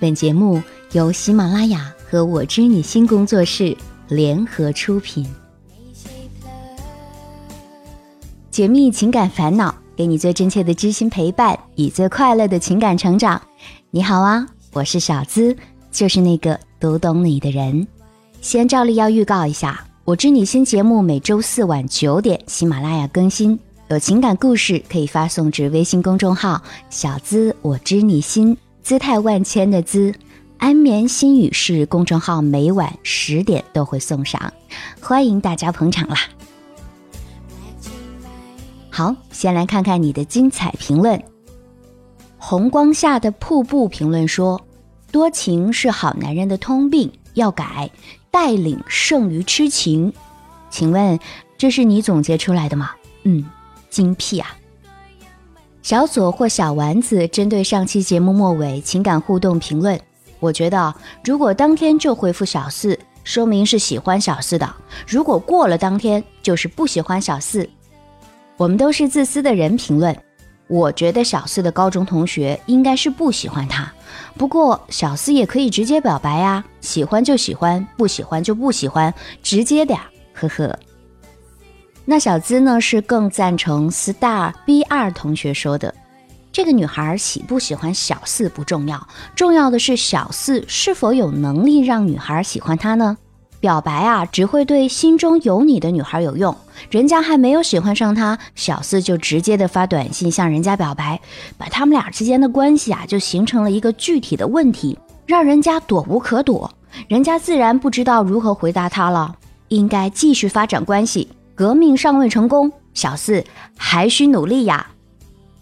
本节目由喜马拉雅和我知你心工作室联合出品。解密情感烦恼，给你最真切的知心陪伴，以最快乐的情感成长。你好啊，我是小资，就是那个读懂你的人。先照例要预告一下，我知你心节目每周四晚九点喜马拉雅更新，有情感故事可以发送至微信公众号“小资我知你心”，姿态万千的姿，安眠心语是公众号每晚十点都会送上，欢迎大家捧场啦！好，先来看看你的精彩评论。红光下的瀑布评论说：“多情是好男人的通病，要改，带领胜于痴情。”请问这是你总结出来的吗？嗯，精辟啊！小左或小丸子针对上期节目末尾情感互动评论，我觉得如果当天就回复小四，说明是喜欢小四的；如果过了当天，就是不喜欢小四。我们都是自私的人。评论，我觉得小四的高中同学应该是不喜欢他。不过小四也可以直接表白呀，喜欢就喜欢，不喜欢就不喜欢，直接点，呵呵。那小资呢是更赞成 star B 二同学说的，这个女孩喜不喜欢小四不重要，重要的是小四是否有能力让女孩喜欢他呢？表白啊，只会对心中有你的女孩有用。人家还没有喜欢上他，小四就直接的发短信向人家表白，把他们俩之间的关系啊，就形成了一个具体的问题，让人家躲无可躲。人家自然不知道如何回答他了。应该继续发展关系，革命尚未成功，小四还需努力呀。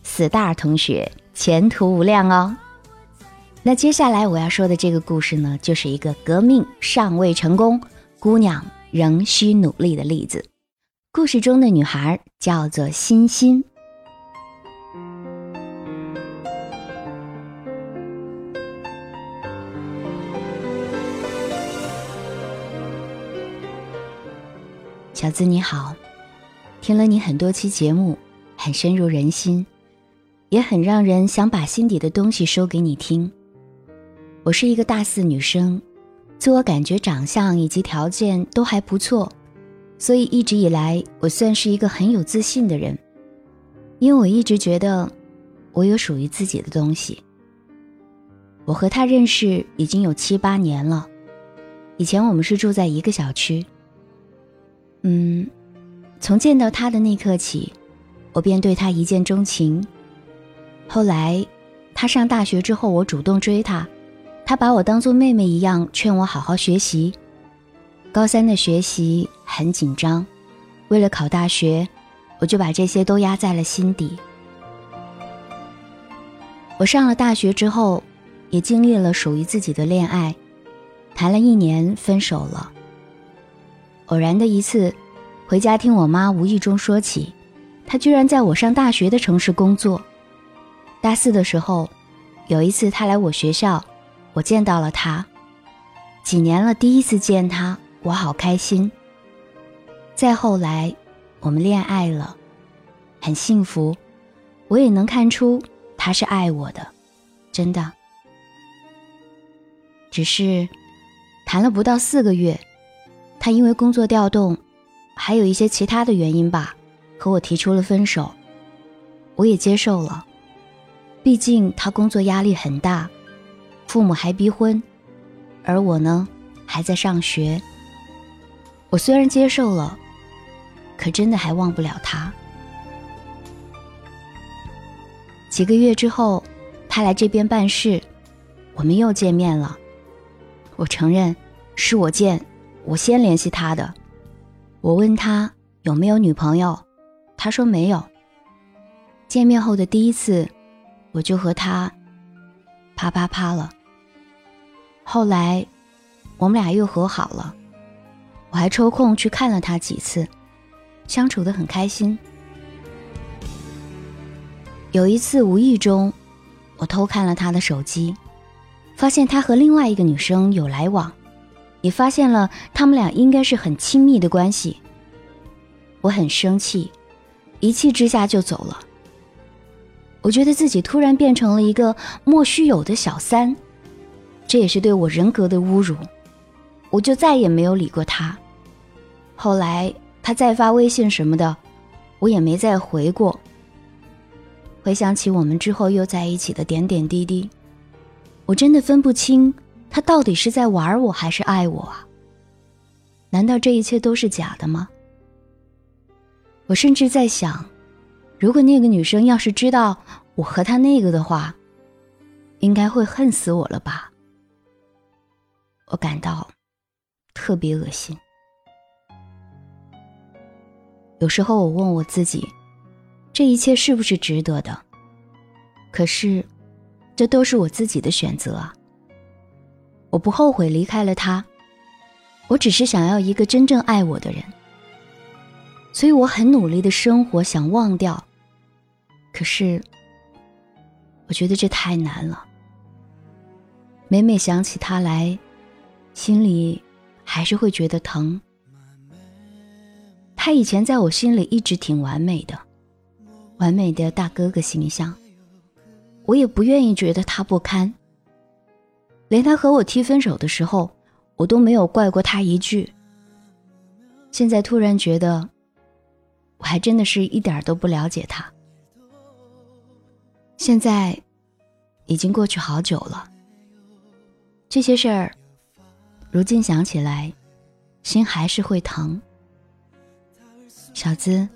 四大同学前途无量哦。那接下来我要说的这个故事呢，就是一个革命尚未成功。姑娘仍需努力的例子。故事中的女孩叫做欣欣。小资你好，听了你很多期节目，很深入人心，也很让人想把心底的东西说给你听。我是一个大四女生。自我感觉长相以及条件都还不错，所以一直以来我算是一个很有自信的人。因为我一直觉得我有属于自己的东西。我和他认识已经有七八年了，以前我们是住在一个小区。嗯，从见到他的那刻起，我便对他一见钟情。后来，他上大学之后，我主动追他。他把我当做妹妹一样，劝我好好学习。高三的学习很紧张，为了考大学，我就把这些都压在了心底。我上了大学之后，也经历了属于自己的恋爱，谈了一年，分手了。偶然的一次，回家听我妈无意中说起，他居然在我上大学的城市工作。大四的时候，有一次他来我学校。我见到了他，几年了，第一次见他，我好开心。再后来，我们恋爱了，很幸福。我也能看出他是爱我的，真的。只是谈了不到四个月，他因为工作调动，还有一些其他的原因吧，和我提出了分手。我也接受了，毕竟他工作压力很大。父母还逼婚，而我呢，还在上学。我虽然接受了，可真的还忘不了他。几个月之后，他来这边办事，我们又见面了。我承认是我贱，我先联系他的。我问他有没有女朋友，他说没有。见面后的第一次，我就和他啪啪啪了。后来，我们俩又和好了，我还抽空去看了他几次，相处的很开心。有一次无意中，我偷看了他的手机，发现他和另外一个女生有来往，也发现了他们俩应该是很亲密的关系。我很生气，一气之下就走了。我觉得自己突然变成了一个莫须有的小三。这也是对我人格的侮辱，我就再也没有理过他。后来他再发微信什么的，我也没再回过。回想起我们之后又在一起的点点滴滴，我真的分不清他到底是在玩我还是爱我啊？难道这一切都是假的吗？我甚至在想，如果那个女生要是知道我和他那个的话，应该会恨死我了吧？我感到特别恶心。有时候我问我自己。这一切是不是值得的？可是，这都是我自己的选择啊！我不后悔离开了他，我只是想要一个真正爱我的人，所以我很努力的生活，想忘掉。可是，我觉得这太难了。每每想起他来，心里还是会觉得疼。他以前在我心里一直挺完美的。完美的大哥哥形象，我也不愿意觉得他不堪。连他和我提分手的时候，我都没有怪过他一句。现在突然觉得，我还真的是一点都不了解他。现在已经过去好久了，这些事儿，如今想起来，心还是会疼。小资，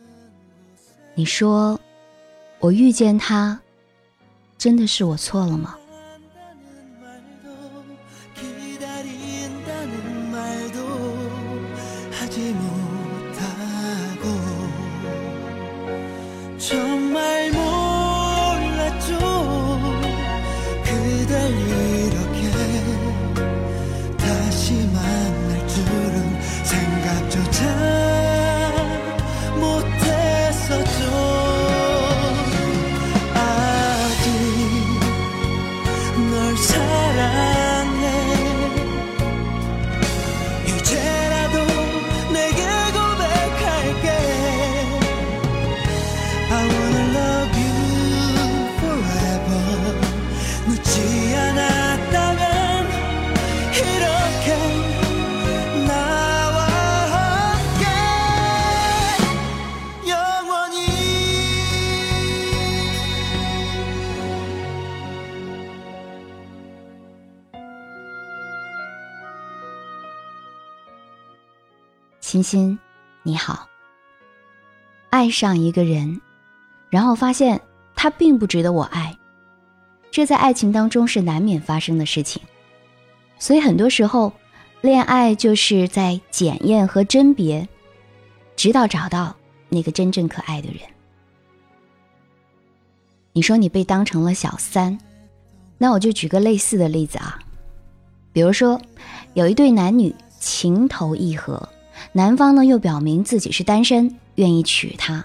你说。我遇见他，真的是我错了吗？欣欣，你好。爱上一个人，然后发现他并不值得我爱，这在爱情当中是难免发生的事情。所以很多时候，恋爱就是在检验和甄别，直到找到那个真正可爱的人。你说你被当成了小三，那我就举个类似的例子啊，比如说有一对男女情投意合。男方呢又表明自己是单身，愿意娶她，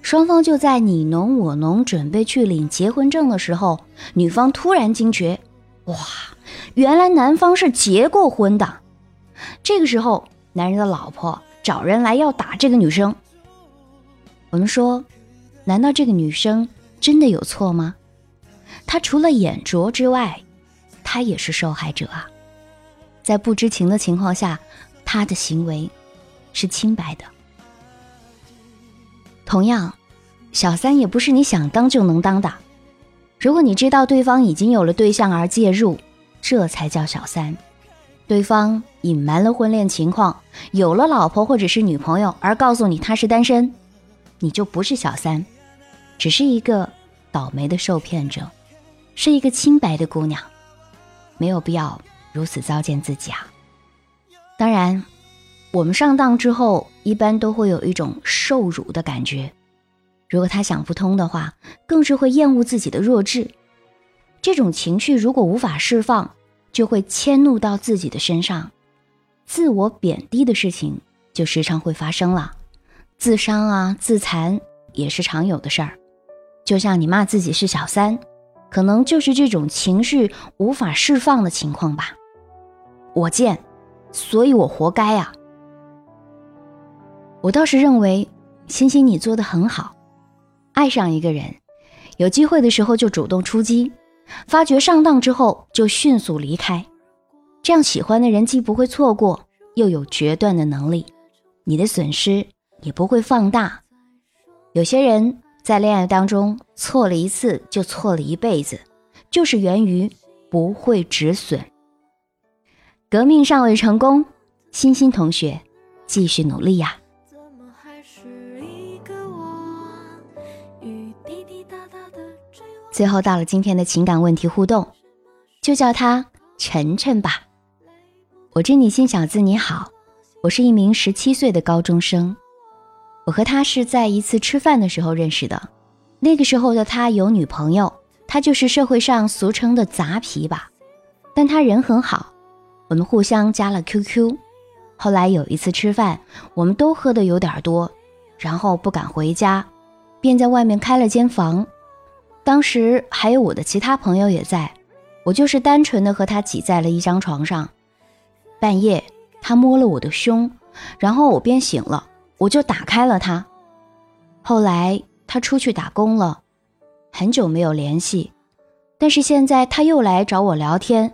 双方就在你侬我侬，准备去领结婚证的时候，女方突然惊觉，哇，原来男方是结过婚的。这个时候，男人的老婆找人来要打这个女生。我们说，难道这个女生真的有错吗？她除了眼拙之外，她也是受害者啊。在不知情的情况下，她的行为。是清白的。同样，小三也不是你想当就能当的。如果你知道对方已经有了对象而介入，这才叫小三。对方隐瞒了婚恋情况，有了老婆或者是女朋友而告诉你他是单身，你就不是小三，只是一个倒霉的受骗者，是一个清白的姑娘，没有必要如此糟践自己啊。当然。我们上当之后，一般都会有一种受辱的感觉。如果他想不通的话，更是会厌恶自己的弱智。这种情绪如果无法释放，就会迁怒到自己的身上，自我贬低的事情就时常会发生了。自伤啊、自残也是常有的事儿。就像你骂自己是小三，可能就是这种情绪无法释放的情况吧。我贱，所以我活该啊。我倒是认为，欣欣你做的很好。爱上一个人，有机会的时候就主动出击，发觉上当之后就迅速离开，这样喜欢的人既不会错过，又有决断的能力，你的损失也不会放大。有些人在恋爱当中错了一次就错了一辈子，就是源于不会止损。革命尚未成功，欣欣同学，继续努力呀！最后到了今天的情感问题互动，就叫他晨晨吧。我知你心小子你好，我是一名十七岁的高中生，我和他是在一次吃饭的时候认识的。那个时候的他有女朋友，他就是社会上俗称的杂皮吧，但他人很好，我们互相加了 QQ。后来有一次吃饭，我们都喝的有点多，然后不敢回家，便在外面开了间房。当时还有我的其他朋友也在，我就是单纯的和他挤在了一张床上。半夜，他摸了我的胸，然后我便醒了，我就打开了他。后来他出去打工了，很久没有联系，但是现在他又来找我聊天，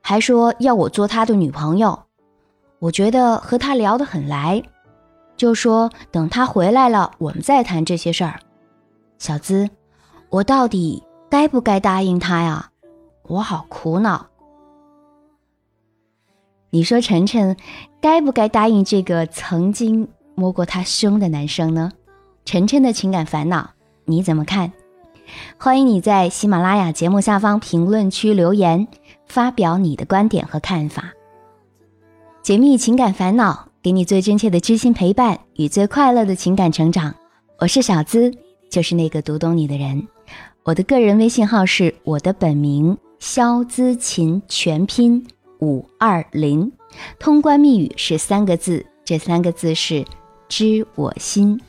还说要我做他的女朋友。我觉得和他聊得很来，就说等他回来了，我们再谈这些事儿。小资。我到底该不该答应他呀？我好苦恼。你说晨晨该不该答应这个曾经摸过他胸的男生呢？晨晨的情感烦恼你怎么看？欢迎你在喜马拉雅节目下方评论区留言，发表你的观点和看法。解密情感烦恼，给你最真切的知心陪伴与最快乐的情感成长。我是小资，就是那个读懂你的人。我的个人微信号是我的本名肖姿琴全拼五二零，通关密语是三个字，这三个字是知我心。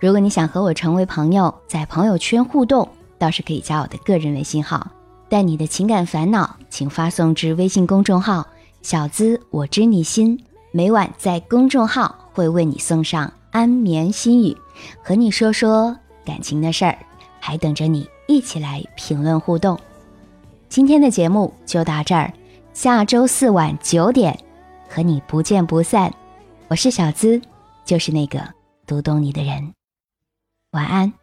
如果你想和我成为朋友，在朋友圈互动，倒是可以加我的个人微信号。但你的情感烦恼，请发送至微信公众号“小资我知你心”，每晚在公众号会为你送上安眠心语，和你说说感情的事儿，还等着你。一起来评论互动，今天的节目就到这儿，下周四晚九点和你不见不散。我是小资，就是那个读懂你的人。晚安。